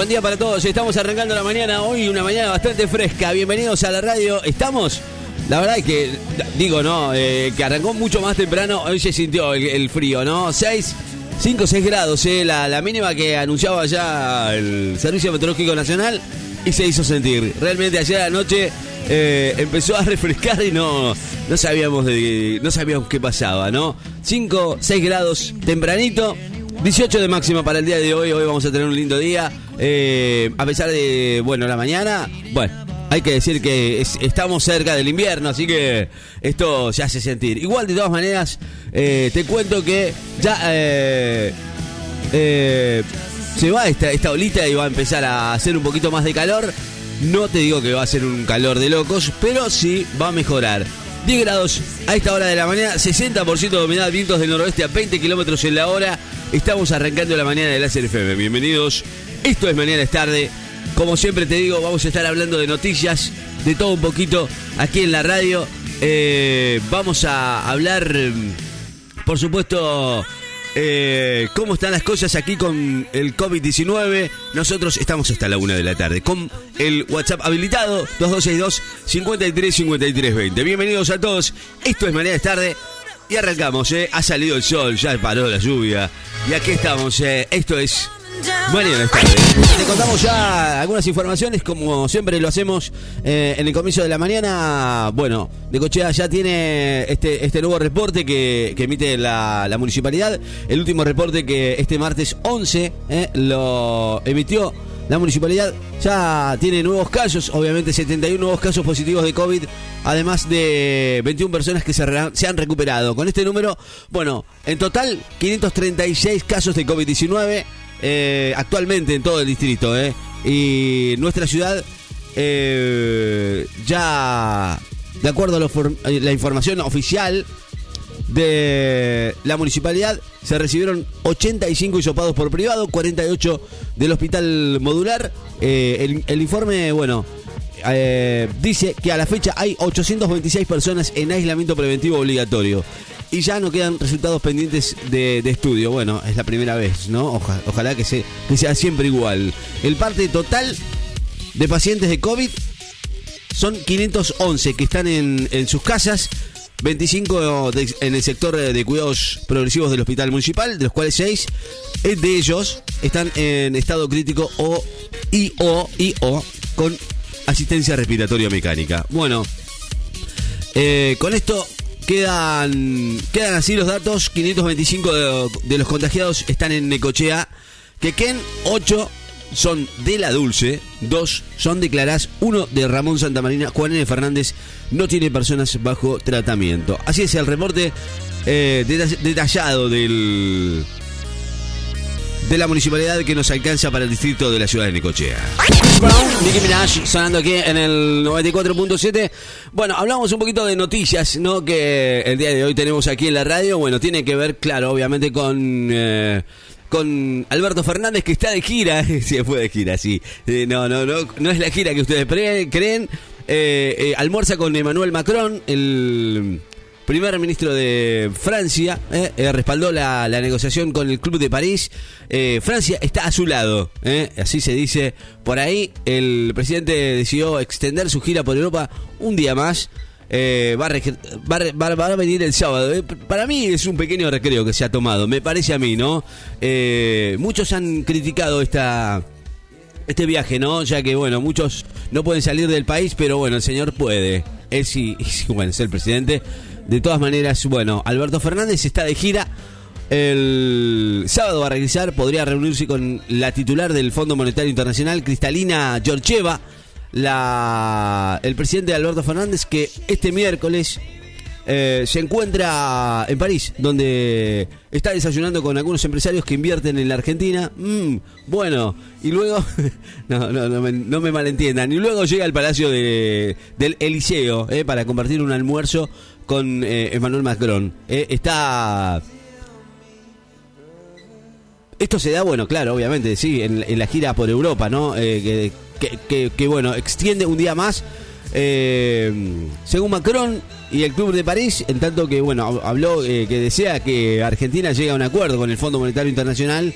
Buen día para todos. Estamos arrancando la mañana hoy, una mañana bastante fresca. Bienvenidos a la radio. Estamos, la verdad es que, digo, ¿no? Eh, que arrancó mucho más temprano. Hoy se sintió el, frío, ¿no? 6, 5, 6 grados, ¿eh? La, la mínima que anunciaba ya el Servicio Meteorológico Nacional y se hizo sentir. Realmente ayer anoche eh, empezó a refrescar y no, no sabíamos de, no sabíamos qué pasaba, ¿no? 5, 6 grados tempranito. 18 de máxima para el día de hoy. Hoy vamos a tener un lindo día. Eh, a pesar de, bueno, la mañana, bueno, hay que decir que estamos cerca del invierno, así que esto se hace sentir. Igual, de todas maneras, eh, te cuento que ya eh, se va esta, esta olita y va a empezar a hacer un poquito más de calor. No te digo que va a ser un calor de locos, pero sí va a mejorar. 10 grados a esta hora de la mañana, 60% de humedad, vientos del noroeste a 20 kilómetros en la hora. Estamos arrancando la mañana de la FM. Bienvenidos. Esto es Mañana es Tarde. Como siempre te digo, vamos a estar hablando de noticias, de todo un poquito aquí en la radio. Eh, vamos a hablar, por supuesto, eh, cómo están las cosas aquí con el COVID-19. Nosotros estamos hasta la una de la tarde con el WhatsApp habilitado 2262 535320. Bienvenidos a todos. Esto es Mañana es Tarde. Y arrancamos, ¿eh? Ha salido el sol, ya paró la lluvia. Y aquí estamos, ¿eh? Esto es Tarde. Te contamos ya algunas informaciones, como siempre lo hacemos eh, en el comienzo de la mañana. Bueno, Necochea ya tiene este, este nuevo reporte que, emite la, municipalidad. El último reporte que este martes 11 eh, lo emitió la municipalidad ya tiene nuevos casos, obviamente 71 nuevos casos positivos de COVID, además de 21 personas que se, han recuperado. Con este número, bueno, en total 536 casos de COVID-19 eh, actualmente en todo el distrito. Eh. Y nuestra ciudad eh, ya, de acuerdo a la información oficial, de la municipalidad se recibieron 85 hisopados por privado, 48 del hospital modular. Eh, el, informe, bueno, dice que a la fecha hay 826 personas en aislamiento preventivo obligatorio. Y ya no quedan resultados pendientes de, estudio. Bueno, es la primera vez, ¿no? ojalá que, sea siempre igual. El parte total de pacientes de COVID son 511 que están en, en sus casas 25 en el sector de cuidados progresivos del hospital municipal, de los cuales 6 eh, de ellos están en estado crítico o y o, y, o con asistencia respiratoria mecánica. Bueno, eh, con esto quedan, quedan así los datos. 525 de, los contagiados están en Necochea. Quequén, 8 son de La Dulce, dos son de Clarás, uno de Ramón Santamarina, Juan N. Fernández no tiene personas bajo tratamiento. Así es el reporte eh, detallado del de la municipalidad que nos alcanza para el distrito de la ciudad de Necochea. Nicki Minaj sonando aquí en el 94.7. Bueno, hablamos un poquito de noticias, ¿no? Que el día de hoy tenemos aquí en la radio. Bueno, tiene que ver, claro, obviamente con... Eh, con Alberto Fernández que está de gira, se fue de gira, sí. Eh, no, no, no, no es la gira que ustedes creen. Eh, eh, almuerza con Emmanuel Macron, el primer ministro de Francia, respaldó la, negociación con el Club de París. Francia está a su lado, así se dice por ahí. El presidente decidió extender su gira por Europa un día más. Eh, va, a, venir el sábado. Eh, para mí es un pequeño recreo que se ha tomado, me parece a mí, ¿no? Eh, muchos han criticado esta este viaje, ¿no? Ya que, bueno, muchos no pueden salir del país, pero bueno, el señor puede. Él sí, bueno, es el presidente. De todas maneras, bueno, Alberto Fernández está de gira. El sábado va a regresar, podría reunirse con la titular del Fondo Monetario Internacional, Cristalina Georgieva la, el presidente Alberto Fernández que este miércoles eh, se encuentra en París, donde está desayunando con algunos empresarios que invierten en la Argentina. Mm, bueno, y luego, no, no, no, me, malentiendan, y luego llega al Palacio de, del Eliseo eh, para compartir un almuerzo con eh, Emmanuel Macron. está... Esto se da, bueno, claro, obviamente, sí, en, la gira por Europa, ¿no? que, que, bueno, extiende un día más. Eh, según Macron y el Club de París, en tanto que bueno habló eh, que desea que Argentina llegue a un acuerdo con el Fondo Monetario Internacional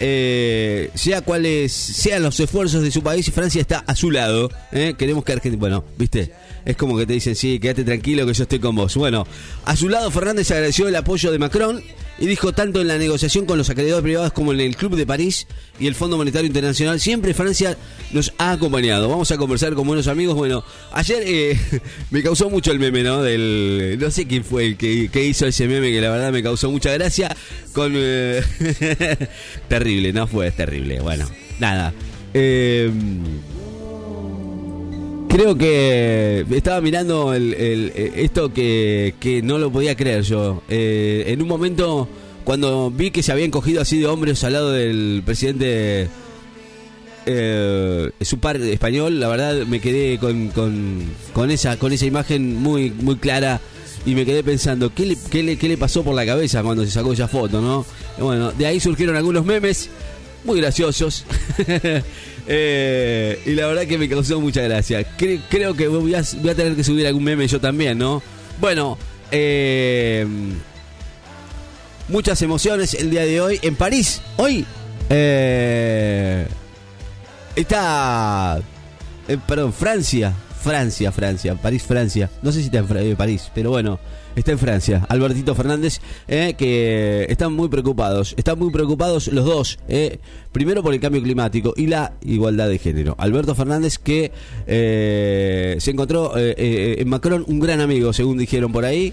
eh, sea cuales sean los esfuerzos de su país, Francia está a su lado. ¿eh? Queremos que Argentina. Bueno, viste, es como que te dicen, sí, quédate tranquilo que yo estoy con vos. Bueno, a su lado, Fernández agradeció el apoyo de Macron y dijo tanto en la negociación con los acreedores privados como en el Club de París y el Fondo Monetario Internacional, siempre Francia nos ha acompañado. Vamos a conversar con buenos amigos. Bueno, ayer eh, me causó mucho el meme, ¿no? Del, no sé quién fue el que, hizo ese meme que la verdad me causó mucha gracia. Con eh, terrible, no fue terrible. Bueno, nada. Eh, creo que estaba mirando el, esto que, que, no lo podía creer yo. Eh, en un momento, cuando vi que se habían cogido así de hombres al lado del presidente eh, su par español, la verdad me quedé con, con, esa, con esa imagen muy, muy clara y me quedé pensando, ¿qué le, qué, le, ¿qué le pasó por la cabeza cuando se sacó esa foto? ¿no? Bueno, de ahí surgieron algunos memes muy graciosos. Eh, y la verdad que me causó mucha gracia. creo que voy a, tener que subir algún meme yo también, ¿no? Bueno, eh, muchas emociones el día de hoy en París. Hoy eh, está, perdón, Francia, Francia, Francia, París, Francia. No sé si está en París, pero bueno está en Francia, Albertito Fernández, eh, que están muy preocupados. Están muy preocupados los dos. Eh, primero por el cambio climático y la igualdad de género. Alberto Fernández que eh, se encontró en Macron un gran amigo, según dijeron por ahí.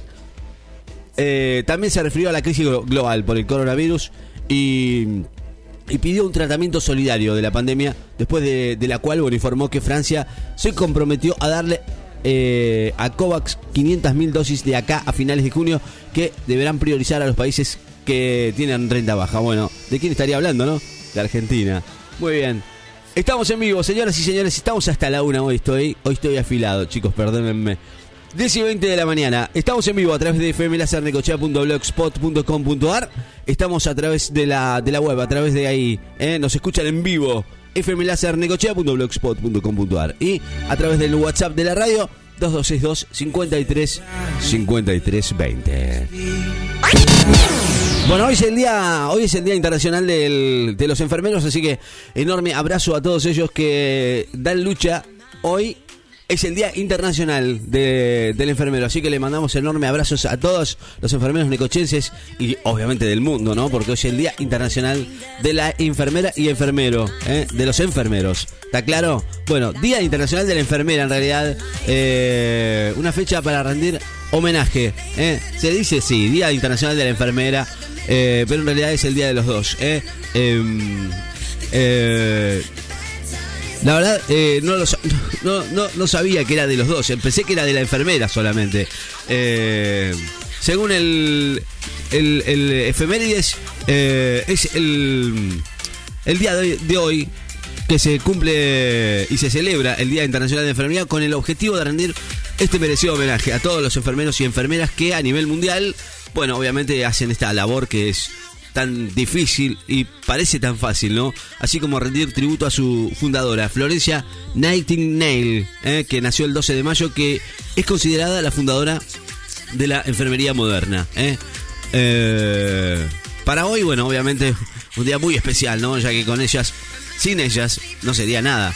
también se refirió a la crisis global por el coronavirus y y pidió un tratamiento solidario de la pandemia, después de, la cual bueno, informó que Francia se comprometió a darle eh, a COVAX 500.000 dosis de acá a finales de junio que deberán priorizar a los países que tienen renta baja. Bueno, ¿de quién estaría hablando, no? De Argentina. Muy bien. Estamos en vivo, señoras y señores, estamos hasta la una hoy estoy, hoy estoy afilado, chicos, perdónenme. 10 y 20 de la mañana. Estamos en vivo a través de fmlacernecochea.blogspot.com.ar. Estamos a través de la, de la web, a través de ahí. ¿eh? Nos escuchan en vivo fmlacernecochea.blogspot.com.ar y a través del WhatsApp de la radio 2262 53 53 20. Bueno, hoy es el día, hoy es el día internacional de los enfermeros, así que enorme abrazo a todos ellos que dan lucha hoy es el Día Internacional del Enfermero, así que le mandamos enormes abrazos a todos los enfermeros necochenses y obviamente del mundo, ¿no? Porque hoy es el Día Internacional de la Enfermera y Enfermero, ¿eh? de los enfermeros. ¿Está claro? Bueno, Día Internacional de la Enfermera, en realidad, eh, una fecha para rendir homenaje. ¿eh? Se dice sí, Día Internacional de la Enfermera, pero en realidad es el Día de los dos. ¿eh? La verdad, eh, no, no, no, sabía que era de los dos. Pensé que era de la enfermera solamente. Eh, según el, el, el efemérides, eh, es el, el día de hoy, que se cumple y se celebra el Día Internacional de Enfermería con el objetivo de rendir este merecido homenaje a todos los enfermeros y enfermeras que a nivel mundial, bueno, obviamente hacen esta labor que es tan difícil y parece tan fácil, ¿no? Así como rendir tributo a su fundadora, Florencia Nightingale, ¿eh? que nació el 12 de mayo, que es considerada la fundadora de la enfermería moderna. ¿eh? Eh, para hoy, bueno, obviamente un día muy especial, ¿no? Ya que con ellas, sin ellas, no sería nada.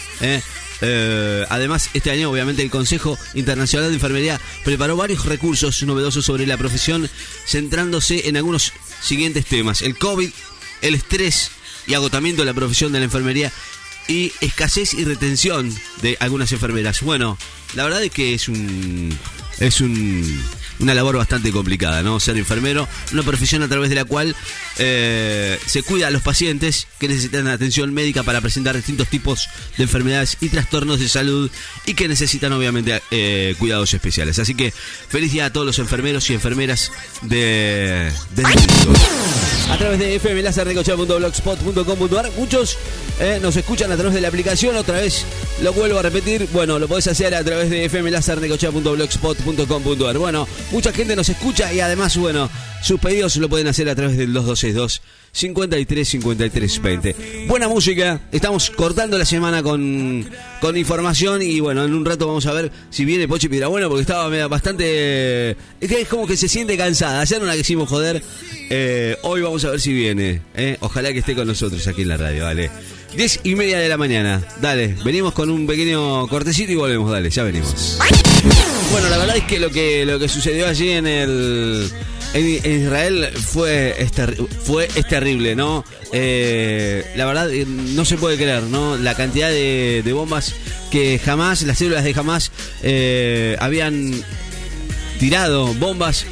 además, este año obviamente el Consejo Internacional de Enfermería preparó varios recursos novedosos sobre la profesión, centrándose en algunos siguientes temas. El COVID, el estrés y agotamiento de la profesión de la enfermería y escasez y retención de algunas enfermeras. Bueno, la verdad es que es un es un una labor bastante complicada, ¿no? Ser enfermero, una profesión a través de la cual eh, se cuida a los pacientes que necesitan atención médica para presentar distintos tipos de enfermedades y trastornos de salud y que necesitan obviamente eh, cuidados especiales. Así que feliz día a todos los enfermeros y enfermeras de, del mundo. A través de fmlasernecochea.blogspot.com.ar muchos eh, nos escuchan a través de la aplicación, otra vez lo vuelvo a repetir, bueno, lo podés hacer a través de fmlasernecochea.blogspot.com.ar Bueno, mucha gente nos escucha y además, bueno, sus pedidos lo pueden hacer a través del 2262 53 53 20. Buena música, estamos cortando la semana con, con información y bueno, en un rato vamos a ver si viene Pochi bueno porque estaba bastante... Es que es como que se siente cansada, ayer no la quisimos joder, eh, hoy vamos a ver si viene, eh. ojalá que esté con nosotros aquí en la radio, vale. 10 y media de la mañana, dale, venimos con un pequeño cortecito y volvemos, dale, ya venimos. Bueno, la verdad es que lo que, lo que sucedió allí en el en, Israel fue fue es terrible, ¿no? Eh, la verdad eh, no se puede creer, ¿no? La cantidad de, bombas que jamás, las células de jamás eh, habían tirado bombas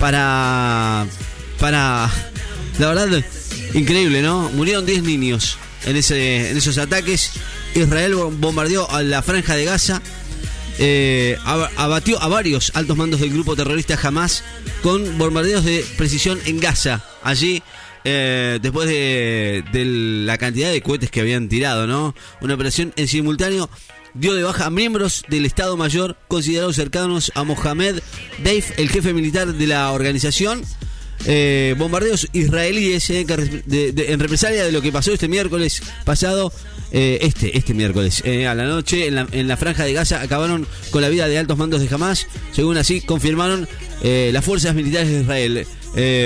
para para la verdad increíble, ¿no? Murieron 10 niños en ese en esos ataques. Israel bombardeó a la franja de Gaza eh, abatió a varios altos mandos del grupo terrorista Hamas con bombardeos de precisión en Gaza. Allí, eh, después de, la cantidad de cohetes que habían tirado, ¿no? Una operación en simultáneo dio de baja a miembros del Estado Mayor considerados cercanos a Mohamed Deif, el jefe militar de la organización. Eh, bombardeos israelíes en represalia de lo que pasó este miércoles pasado eh, este, este miércoles eh, a la noche en la, en la, franja de Gaza acabaron con la vida de altos mandos de Hamas, según así confirmaron eh, las fuerzas militares de Israel.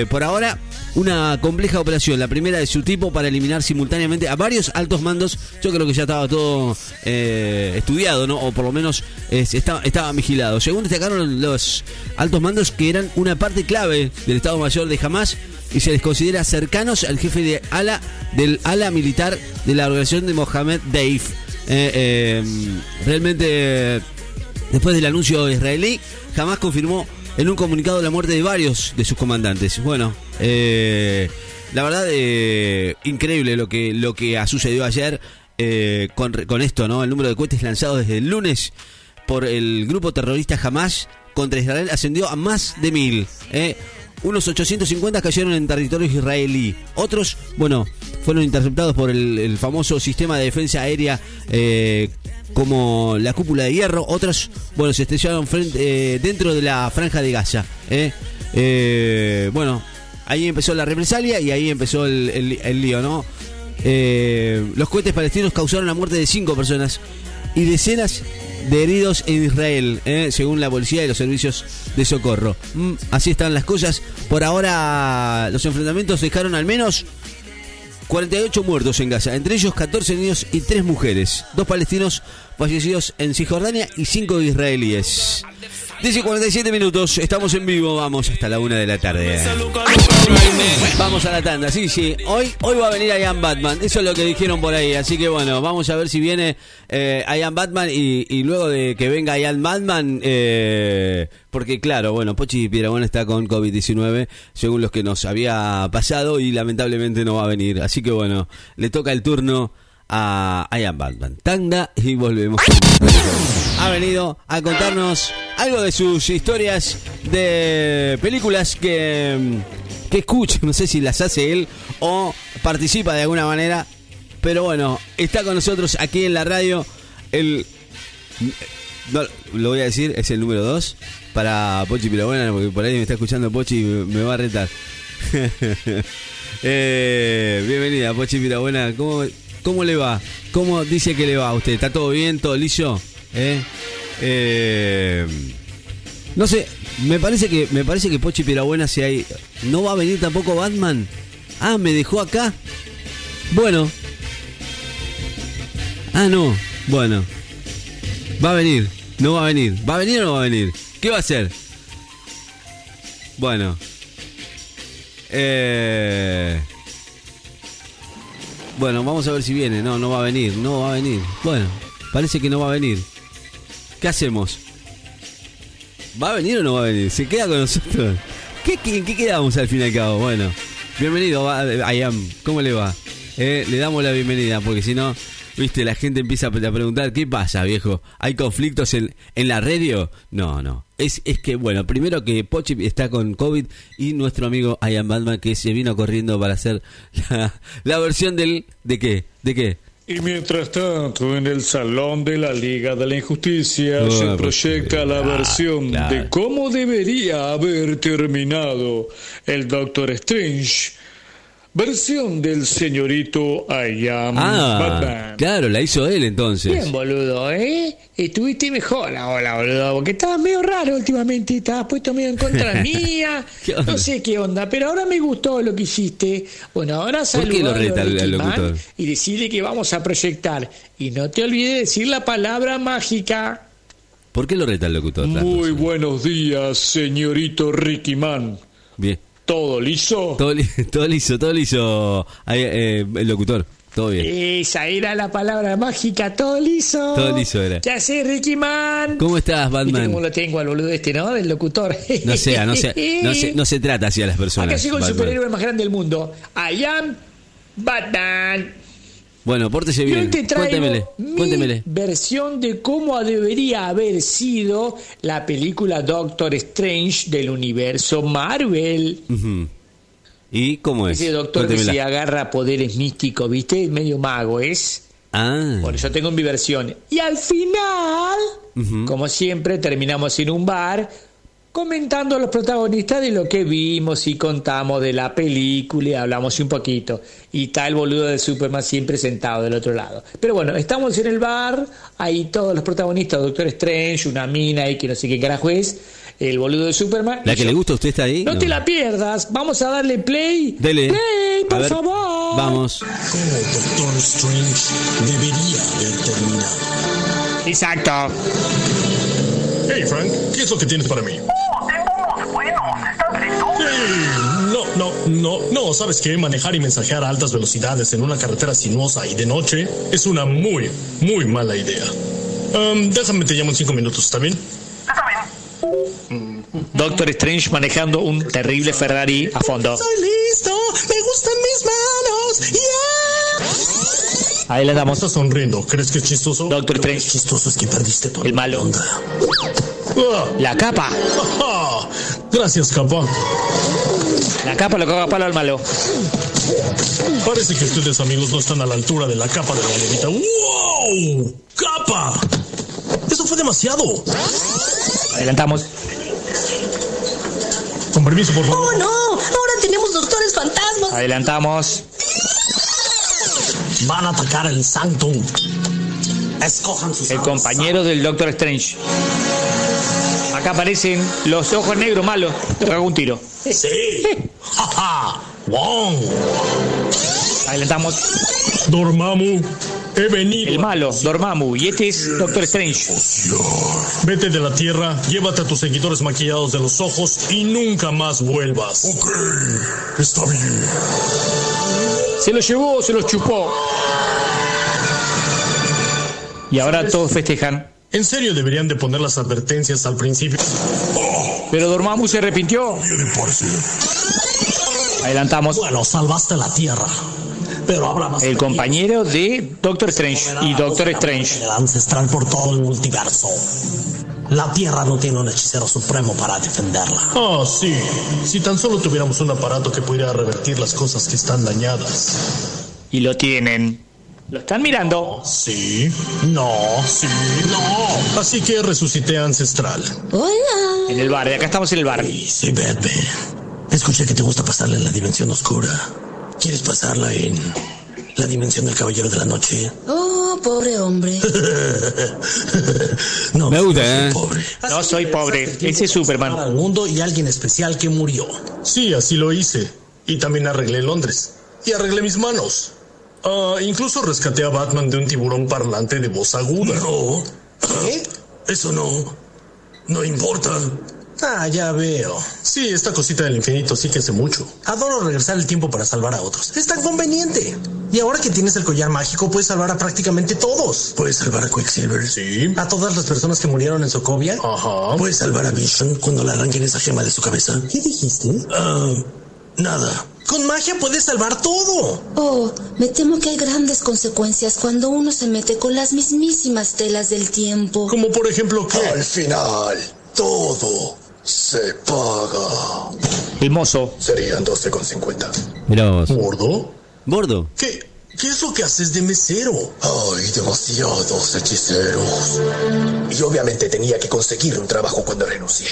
por ahora, una compleja operación, la primera de su tipo para eliminar simultáneamente a varios altos mandos. Yo creo que ya estaba todo estudiado, ¿no? O por lo menos estaba, vigilado. Según destacaron los altos mandos que eran una parte clave del Estado Mayor de Hamas y se les considera cercanos al jefe de ala del ala militar de la organización de Mohamed Deif. Eh, em, realmente, después del anuncio israelí, jamás confirmó en un comunicado la muerte de varios de sus comandantes. Bueno, eh, la verdad, eh, increíble lo que, lo que ha sucedido ayer con, con, esto, ¿no? El número de cohetes lanzados desde el lunes por el grupo terrorista Hamas contra Israel ascendió a más de mil. Unos 850 cayeron en territorio israelí. Otros, bueno, fueron interceptados por el, famoso sistema de defensa aérea eh, como la cúpula de hierro. Otros, bueno, se estrellaron eh, dentro de la franja de Gaza. Eh. bueno, ahí empezó la represalia y ahí empezó el, el lío, ¿no? los cohetes palestinos causaron la muerte de cinco personas y decenas de heridos en Israel, ¿eh? según la policía y los servicios de socorro. Mm, así están las cosas. Por ahora los enfrentamientos dejaron al menos 48 muertos en Gaza, entre ellos 14 niños y 3 mujeres, dos palestinos fallecidos en Cisjordania y 5 israelíes. 10 y 47 minutos, estamos en vivo, vamos hasta la una de la tarde. Vamos a la tanda, sí, sí. Hoy, hoy va a venir Ian Batman, eso es lo que dijeron por ahí. Así que bueno, vamos a ver si viene eh, Ian Batman y, luego de que venga Ian Batman, eh, porque claro, bueno, Pochi Piedrabuena está con COVID-19, según los que nos había pasado y lamentablemente no va a venir. Así que bueno, le toca el turno a Ian Batman. Tanda y volvemos. Ha venido a contarnos algo de sus historias de películas que, que escucha, no sé si las hace él o participa de alguna manera, pero bueno, está con nosotros aquí en la radio el... Lo voy a decir, es el número 2 para Pochi Pirabuena, porque por ahí me está escuchando Pochi y me, va a retar. eh, bienvenida, Pochi Pirabuena. ¿Cómo, ¿Cómo le va? ¿Cómo dice que le va a usted? ¿Está todo bien? ¿Todo liso? ¿Eh? Eh, no sé, me parece que me parece que Pochi Pirabuena si hay no va a venir tampoco Batman. Ah, me dejó acá. Bueno. Ah, no. Bueno. Va a venir. No va a venir. ¿Va a venir o no va a venir? ¿Qué va a hacer? Bueno. Eh bueno, vamos a ver si viene. No, no va a venir. No va a venir. Bueno, parece que no va a venir. ¿Qué hacemos? ¿Va a venir o no va a venir? ¿Se queda con nosotros? ¿Qué, qué, quedamos al fin y al cabo? Bueno, bienvenido, Ayam. ¿Cómo le va? Eh, le damos la bienvenida, porque si no, viste, la gente empieza a preguntar, ¿qué pasa, viejo? ¿Hay conflictos en, en la radio? No, no. Es, es que, bueno, primero que Pochi está con COVID y nuestro amigo Ian Batman que se vino corriendo para hacer la, la versión del... ¿De qué? ¿De qué? Y mientras tanto, en el Salón de la Liga de la Injusticia ah, se pues, proyecta la versión de cómo debería haber terminado el Doctor Strange Versión del señorito I am Ah, Batman. claro, la hizo él entonces. Bien, boludo, ¿eh? Estuviste mejor ahora, boludo, porque estabas medio raro últimamente, estabas puesto medio en contra mía. No sé qué onda, pero ahora me gustó lo que hiciste. Bueno, ahora qué saludalo lo a reta al- y decirle que vamos a proyectar. Y no te olvides de decir la palabra mágica. ¿Por qué lo reta el locutor? Muy buenos días, señorito Ricky Man. Bien. ¿Todo liso? Todo, li- todo liso, todo liso. Ahí, eh, el locutor, todo bien. Esa era la palabra mágica, todo liso. Todo liso era. ¿Qué haces, Ricky Man? ¿Cómo estás, ¿Viste cómo Batman? lo tengo al boludo este, no? Del locutor. No sea, no se, no se, no se trata así a las personas. Acá llegó el Batman. superhéroe más grande del mundo. I am Batman. Bueno, pórtese bien. te traigo Cuéntemele, mi cuéntemele. versión de cómo debería haber sido la película Doctor Strange del universo Marvel. Ujú. ¿Y cómo es? Ese doctor que Cuéntemela. se agarra poderes místicos, ¿viste? Medio mago es. Ah, Por eso tengo mi versión. Y al final, Ujú. como siempre, terminamos en un bar comentando a los protagonistas de lo que vimos y contamos de la película y hablamos un poquito. Y está el boludo de Superman siempre sentado del otro lado. Pero bueno, estamos en el bar, ahí todos los protagonistas, Doctor Strange, una mina y que no sé qué carajo es, el boludo de Superman. ¿la que yo. le gusta a usted está ahí? No, te la pierdas, vamos a darle play. Dele. Play, por ver, favor. Vamos. Como Doctor Strange debería haber terminado. Exacto. Hey Frank, ¿qué es lo que tienes para mí? No, no, no, no, ¿sabes qué? Manejar y mensajear a altas velocidades en una carretera sinuosa y de noche es una muy, muy mala idea. Um, déjame, te llamo en cinco minutos, ¿está bien? Doctor Strange manejando un terrible Ferrari a fondo. ¡Estoy listo! ¡Me gustan mis manos! ¡Yeah! Adelantamos. Estás sonriendo, ¿crees que es chistoso? Doctor Lo que Strange. es chistoso es que perdiste todo. El malo. Onda. La capa. Gracias, capa. La capa lo caga palo al malo. Parece que ustedes, amigos, no están a la altura de la capa de la levita. ¡Wow! ¡Capa! Eso fue demasiado. Adelantamos. Con permiso, por favor. ¡Oh, no! Ahora tenemos doctores fantasmas. Adelantamos. Van a atacar el Sanctum. Escojan sus El compañero del Doctor Strange. Acá aparecen los ojos negros malos. Te hago un tiro. Sí. ¡Wow! Adelantamos. Dormammu, he venido. El malo, Dormammu. Y este es Doctor Strange. Vete de la tierra, llévate a tus seguidores maquillados de los ojos y nunca más vuelvas. Ok, está bien. Se lo llevó, se lo chupó. Y ahora todos festejan. En serio deberían de poner las advertencias al principio. Pero Dormammu se arrepintió. Adelantamos. Bueno, salvaste la tierra. Pero habrá más. El compañero de Doctor Strange y Doctor Strange. El ancestral por todo el multiverso. La tierra no tiene un hechicero supremo para defenderla. Oh, sí. Si tan solo tuviéramos un aparato que pudiera revertir las cosas que están dañadas. Y lo tienen. Lo están mirando. Sí. No. Sí. No. Así que resucité a ancestral. Hola. En el bar, de acá estamos en el bar. Sí, sí, Batman. Escuché que te gusta pasarla en la dimensión oscura. ¿Quieres pasarla en la dimensión del caballero de la noche? Oh, pobre hombre. no, Me gusta, no soy ¿eh? pobre. No soy pobre, ese es Superman. al mundo y alguien especial que murió. Sí, así lo hice. Y también arreglé Londres. Y arreglé mis manos. Ah, incluso rescaté a Batman de un tiburón parlante de voz aguda. No. ¿Qué? Eso no. No importa. Ah, ya veo. Sí, esta cosita del infinito sí que hace mucho. Adoro regresar el tiempo para salvar a otros. Es tan conveniente. Y ahora que tienes el collar mágico, puedes salvar a prácticamente todos. Puedes salvar a Quicksilver. Sí. A todas las personas que murieron en Sokovia. Ajá. Puedes salvar a Vision cuando le arranquen esa gema de su cabeza. ¿Qué dijiste? Ah, nada. Con magia puedes salvar todo. Oh, me temo que hay grandes consecuencias cuando uno se mete con las mismísimas telas del tiempo. Como por ejemplo que... Al final, todo se paga. El mozo. Serían 12,50. Mirá vos. ¿Gordo? Gordo. ¿Qué? ¿Qué es lo que haces de mesero? Hay demasiados hechiceros. Y obviamente tenía que conseguir un trabajo cuando renuncié.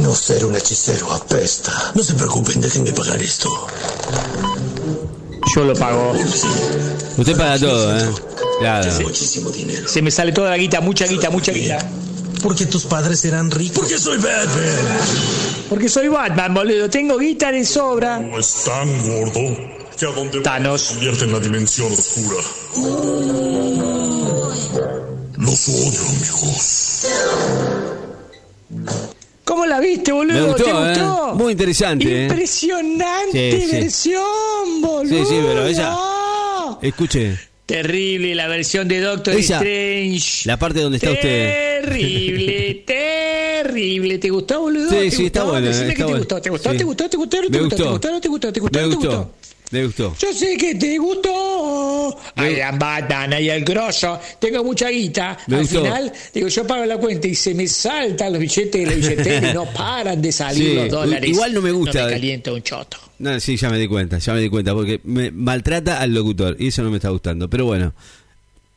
No ser un hechicero apesta. No se preocupen, déjenme pagar esto. Yo lo pago. Usted paga todo, ¿eh? Claro. Muchísimo dinero. Se me sale toda la guita, mucha guita, mucha guita. Porque tus padres eran ricos. Porque soy Batman. Porque soy Batman, boludo. Tengo guita de sobra. No es tan gordo que a donde Thanos. convierte en la dimensión oscura. Los odio, amigos. ¿Cómo la viste, boludo? Me gustó, ¿Te ¿eh? gustó? Muy interesante, ¿eh? Impresionante Sí, sí. versión, boludo. Sí, sí, pero ella- Escuche, Terrible la versión de Doctor Esa, Strange. la parte donde está usted. Terrible, terrible. ¿Te gustó, boludo? Sí, ¿Te sí, está gustó? bueno, Decime está que te gustó. ¿Te gustó? Sí. ¿Te gustó? ¿Te gustó? ¿No te me gustó? ¿Te gustó. gustó? ¿No te gustó? ¿Te gustó? Me ¿No te gustó. gustó? Me gustó. Yo sé que te gustó. Ay, la Batman, ahí el grosso. Tengo mucha guita. Me Al gustó. final, digo, yo pago la cuenta y se me saltan los billetes de la billetera y no paran de salir Sí, los dólares. igual no me gusta. No me calienta un choto. No, sí, ya me di cuenta, ya me di cuenta, porque me maltrata al locutor y eso no me está gustando. Pero bueno,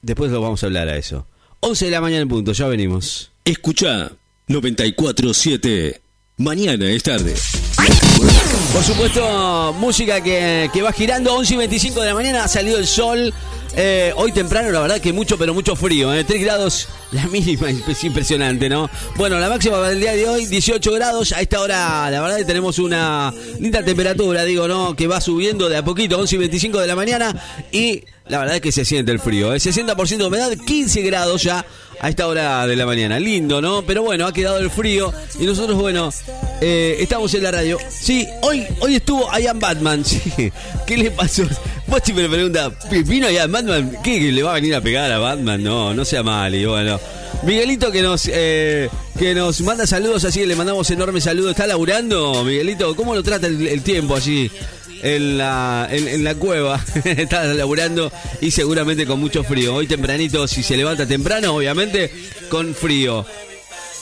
después lo vamos a hablar a eso. 11 de la mañana en punto, ya venimos. Escucha 947. Mañana es tarde. Por supuesto, música que, que va girando, 11 y 25 de la mañana, ha salido el sol. Eh, hoy temprano, la verdad que mucho, pero mucho frío. ¿eh? 3 grados, la mínima es impresionante, ¿no? Bueno, la máxima para el día de hoy, 18 grados. A esta hora, la verdad que tenemos una linda temperatura, digo, ¿no? Que va subiendo de a poquito, 11 y 25 de la mañana. Y la verdad que se siente el frío. ¿eh? 60% de humedad, 15 grados ya a esta hora de la mañana. Lindo, ¿no? Pero bueno, ha quedado el frío. Y nosotros, bueno, eh, estamos en la radio. Sí, hoy, hoy estuvo Ian Batman. Sí. ¿Qué le pasó? Si me pregunta, ¿vino Ian Batman? ¿Qué le va a venir a pegar a Batman? No, no sea mal. Y bueno. Miguelito que nos eh, que nos manda saludos, así que le mandamos enormes saludos. ¿Está laburando, Miguelito? ¿Cómo lo trata el tiempo allí? En la, en, la cueva, está laburando y seguramente con mucho frío. Hoy tempranito, si se levanta temprano, obviamente con frío.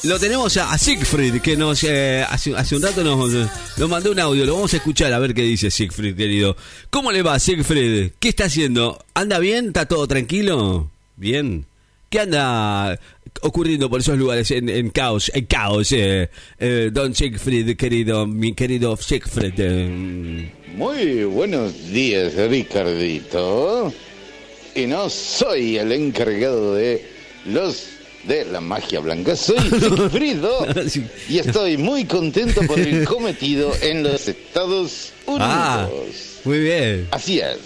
Lo tenemos a, a Siegfried, que nos eh, hace, hace un rato nos, nos mandó un audio. Lo vamos a escuchar a ver qué dice Siegfried, querido. ¿Cómo le va, Siegfried? ¿Qué está haciendo? ¿Anda bien? ¿Está todo tranquilo? ¿Bien? ¿Qué anda ocurriendo por esos lugares en, en caos? En caos, eh, eh, don Siegfried, querido, mi querido Siegfried. eh, Muy buenos días, Ricardito. Y no soy el encargado de los de la magia blanca, soy Sigfrido. Y estoy muy contento por el cometido en los Estados Unidos. Ah, muy bien. Así es.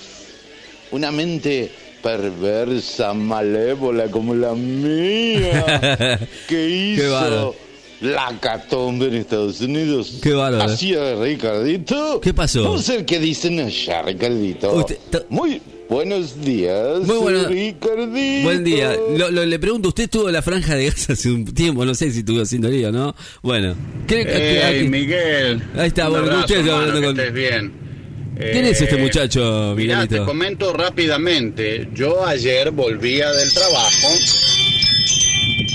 Una mente perversa, malévola como la mía, que hizo la catombe en Estados Unidos. Qué bárbaro. Así es, Ricardito. ¿Qué pasó? Vamos a ver qué dicen allá, Ricardito. Usted- Muy buenos días, Muy bueno- Ricardito. Buen día. Lo, lo- le pregunto, usted estuvo en la franja de gas hace un tiempo, no sé si estuvo haciendo lío, ¿no? Bueno. ¿qué- Hey, qué- Miguel. Ahí está, Un bueno, abrazo, usted está hermano, hablando que con- estés bien. ¿Quién Eh, es este muchacho, Mirá, Miguelito? te comento rápidamente. Yo ayer volvía del trabajo,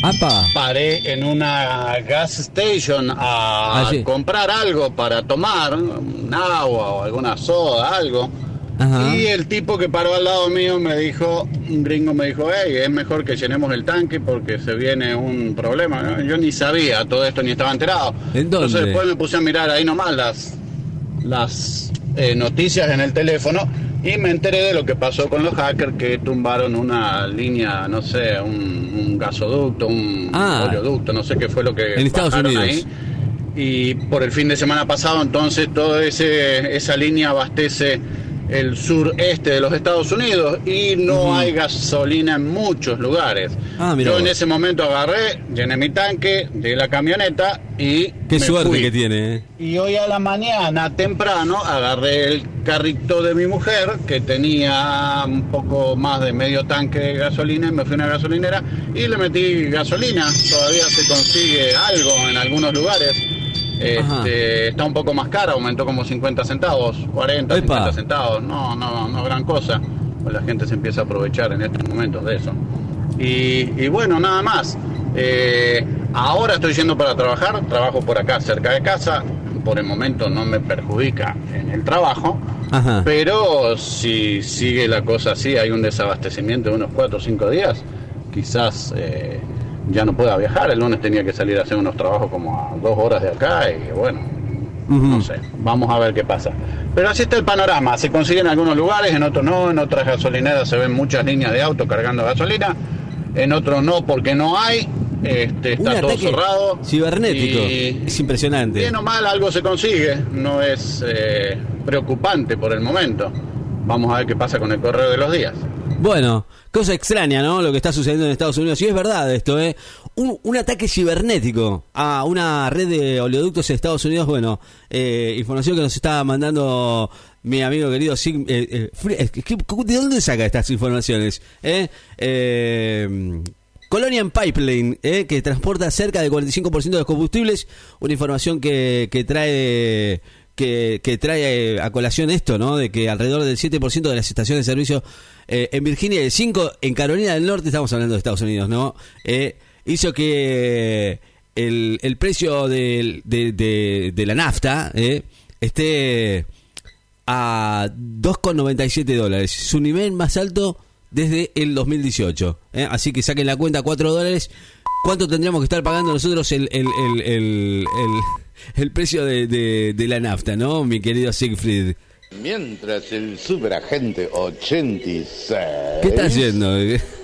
¡Apa! paré en una gas station a comprar algo para tomar, un agua o alguna soda, algo. Ajá. Y el tipo que paró al lado mío me dijo, un gringo me dijo, hey, es mejor que llenemos el tanque porque se viene un problema. Yo ni sabía todo esto, ni estaba enterado. ¿En dónde? Entonces después me puse a mirar ahí nomás las, las eh, noticias en el teléfono y me enteré de lo que pasó con los hackers que tumbaron una línea, no sé, un, un gasoducto, un Ah. oleoducto, no sé qué fue lo que En Estados Unidos. ahí. Y por el fin de semana pasado, entonces, toda esa línea abastece el sureste de los Estados Unidos y no hay gasolina en muchos lugares. Ah, Yo en ese momento agarré, llené mi tanque de la camioneta y Qué me suerte fui. que tiene, ¿eh? Y hoy a la mañana, temprano, agarré el carrito de mi mujer, que tenía un poco más de medio tanque de gasolina, y me fui a una gasolinera y le metí gasolina. Todavía se consigue algo en algunos lugares. Este, está un poco más cara, aumentó como 50 centavos, 40, Epa. 50 centavos. No, no, no gran cosa. Pues la gente se empieza a aprovechar en estos momentos de eso. Y, y bueno, nada más. Eh, ahora estoy yendo para trabajar, trabajo por acá cerca de casa, por el momento no me perjudica en el trabajo, Ajá. pero si sigue la cosa así, hay un desabastecimiento de unos 4 o 5 días, quizás eh, ya no pueda viajar. El lunes tenía que salir a hacer unos trabajos como a dos horas de acá y bueno, no sé, vamos a ver qué pasa. Pero así está el panorama, se consigue en algunos lugares, en otros no, en otras gasolineras se ven muchas líneas de auto cargando gasolina, en otros no porque no hay, este, está todo cerrado. Cibernético. Y- Es impresionante. Bien o mal algo se consigue, no es eh, preocupante por el momento. Vamos a ver qué pasa con el correo de los días. Bueno, cosa extraña, ¿no? Lo que está sucediendo en Estados Unidos. Y es verdad esto, ¿eh? Un, ataque cibernético a una red de oleoductos en Estados Unidos. Bueno, eh, información que nos está mandando mi amigo querido Sig- eh, eh, que- ¿De dónde saca estas informaciones? ¿Eh? Eh, Colonial Pipeline, ¿eh? que transporta cerca del 45% de los combustibles. Una información que, que trae que, trae eh, a colación esto, ¿no? De que alrededor del 7% de las estaciones de servicio eh, en Virginia y el 5% en Carolina del Norte, estamos hablando de Estados Unidos, ¿no? Eh, hizo que el, el precio de, de- de la nafta esté a 2,97 dólares, su nivel más alto desde el 2018. ¿eh? Así que saquen la cuenta, 4 dólares. ¿Cuánto tendríamos que estar pagando nosotros el, el, el, el, el- precio de, de- de la nafta, no, mi querido Siegfried? Mientras el superagente 86 ¿Qué está haciendo?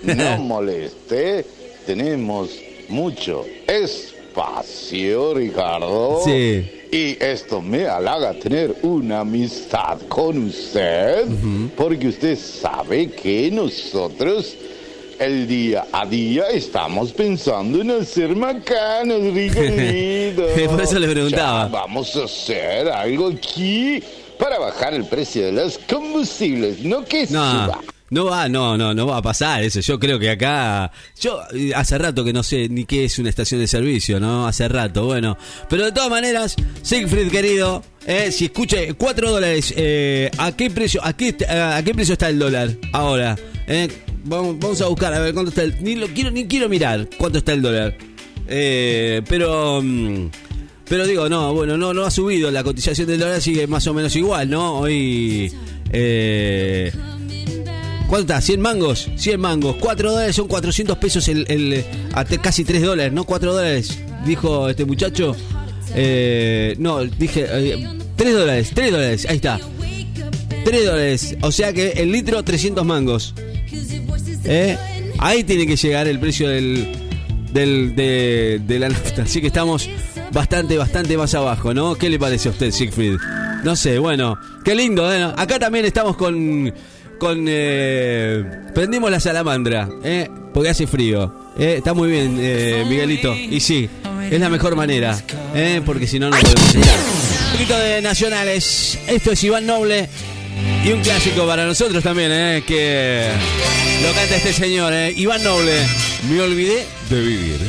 no moleste, tenemos mucho espacio, Ricardo. Sí. Y esto me halaga tener una amistad con usted, porque usted sabe que nosotros el día a día estamos pensando en hacer macanos, Ricardo. Por eso le preguntaba. Ya vamos a hacer algo aquí para bajar el precio de los combustibles, no que No, suba. no va, no, no, no va a pasar eso. Yo creo que acá, yo eh, hace rato que no sé ni qué es una estación de servicio, ¿no? Hace rato, bueno. Pero de todas maneras, Siegfried querido, eh, si escuche 4 dólares, eh, ¿a qué precio, a qué, a qué precio está el dólar ahora? Eh, vamos, vamos a buscar a ver cuánto está el, ni lo quiero, ni quiero mirar cuánto está el dólar. Eh, pero mm, pero digo, no, bueno, no, no ha subido la cotización del dólar, sigue más o menos igual, ¿no? Hoy eh, ¿Cuánto está? ¿100 mangos? 100 mangos. 4 dólares son 400 pesos el, el- hasta casi 3 dólares, ¿no? 4 dólares, dijo este muchacho. Eh, no, dije eh, 3 dólares, 3 dólares, ahí está. 3 dólares, o sea que el litro 300 mangos. ¿Eh? Ahí tiene que llegar el precio del, del, de, la nafta. Así que estamos bastante, bastante más abajo, ¿no? ¿Qué le parece a usted, Siegfried? No sé, bueno, qué lindo, ¿eh? Acá también estamos con. con eh, prendimos la salamandra, ¿eh? Porque hace frío. ¿eh? Está muy bien, Miguelito. Y sí, es la mejor manera, ¿eh? Porque si no, no podemos estar. Un poquito de nacionales. Esto es Iván Noble. Y un clásico para nosotros también, ¿eh? Que lo canta este señor, ¿eh? Iván Noble. Me olvidé de vivir.